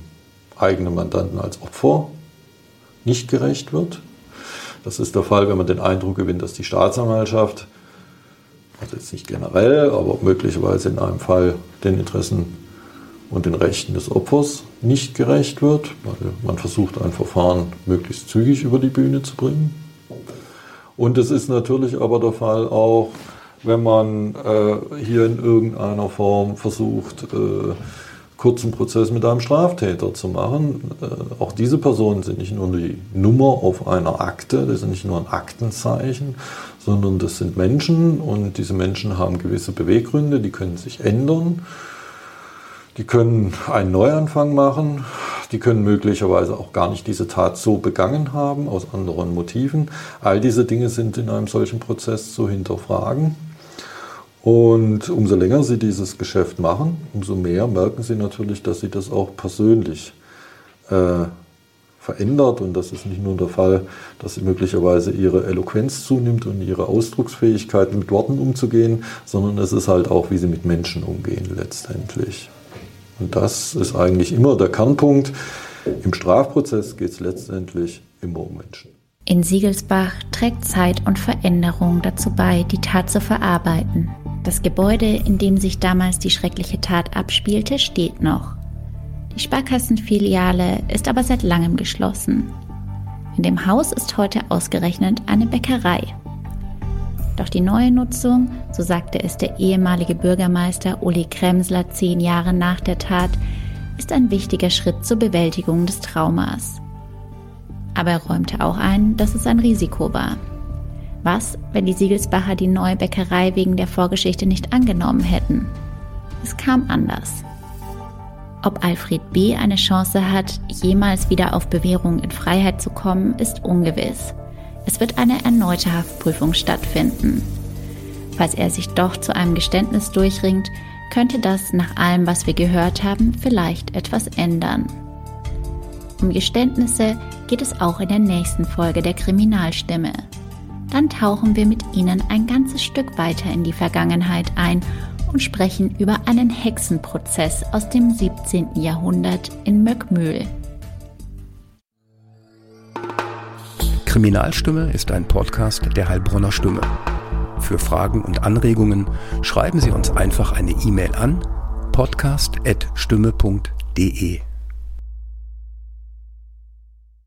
eigenen Mandanten als Opfer nicht gerecht wird. Das ist der Fall, wenn man den Eindruck gewinnt, dass die Staatsanwaltschaft, also jetzt nicht generell, aber möglicherweise in einem Fall den Interessen und den Rechten des Opfers nicht gerecht wird, weil man versucht, ein Verfahren möglichst zügig über die Bühne zu bringen. Und es ist natürlich aber der Fall auch, wenn man äh, hier in irgendeiner Form versucht, äh, kurzen Prozess mit einem Straftäter zu machen. Äh, auch diese Personen sind nicht nur die Nummer auf einer Akte, das sind nicht nur ein Aktenzeichen, sondern das sind Menschen und diese Menschen haben gewisse Beweggründe, die können sich ändern. Die können einen Neuanfang machen, die können möglicherweise auch gar nicht diese Tat so begangen haben, aus anderen Motiven. All diese Dinge sind in einem solchen Prozess zu hinterfragen. Und umso länger Sie dieses Geschäft machen, umso mehr merken Sie natürlich, dass Sie das auch persönlich äh, verändert. Und das ist nicht nur der Fall, dass Sie möglicherweise Ihre Eloquenz zunimmt und Ihre Ausdrucksfähigkeit mit Worten umzugehen, sondern es ist halt auch, wie Sie mit Menschen umgehen letztendlich. Und das ist eigentlich immer der Kernpunkt. Im Strafprozess geht es letztendlich immer um Menschen. In Siegelsbach trägt Zeit und Veränderung dazu bei, die Tat zu verarbeiten. Das Gebäude, in dem sich damals die schreckliche Tat abspielte, steht noch. Die Sparkassenfiliale ist aber seit langem geschlossen. In dem Haus ist heute ausgerechnet eine Bäckerei. Doch die neue Nutzung, so sagte es der ehemalige Bürgermeister Uli Kremsler zehn Jahre nach der Tat, ist ein wichtiger Schritt zur Bewältigung des Traumas. Aber er räumte auch ein, dass es ein Risiko war. Was, wenn die Siegelsbacher die neue Bäckerei wegen der Vorgeschichte nicht angenommen hätten? Es kam anders. Ob Alfred B. eine Chance hat, jemals wieder auf Bewährung in Freiheit zu kommen, ist ungewiss. Es wird eine erneute Haftprüfung stattfinden. Falls er sich doch zu einem Geständnis durchringt, könnte das nach allem, was wir gehört haben, vielleicht etwas ändern. Um Geständnisse geht es auch in der nächsten Folge der Kriminalstimme. Dann tauchen wir mit Ihnen ein ganzes Stück weiter in die Vergangenheit ein und sprechen über einen Hexenprozess aus dem 17. Jahrhundert in Möckmühl. Kriminalstimme ist ein Podcast der Heilbronner Stimme. Für Fragen und Anregungen schreiben Sie uns einfach eine E-Mail an podcast.stimme.de.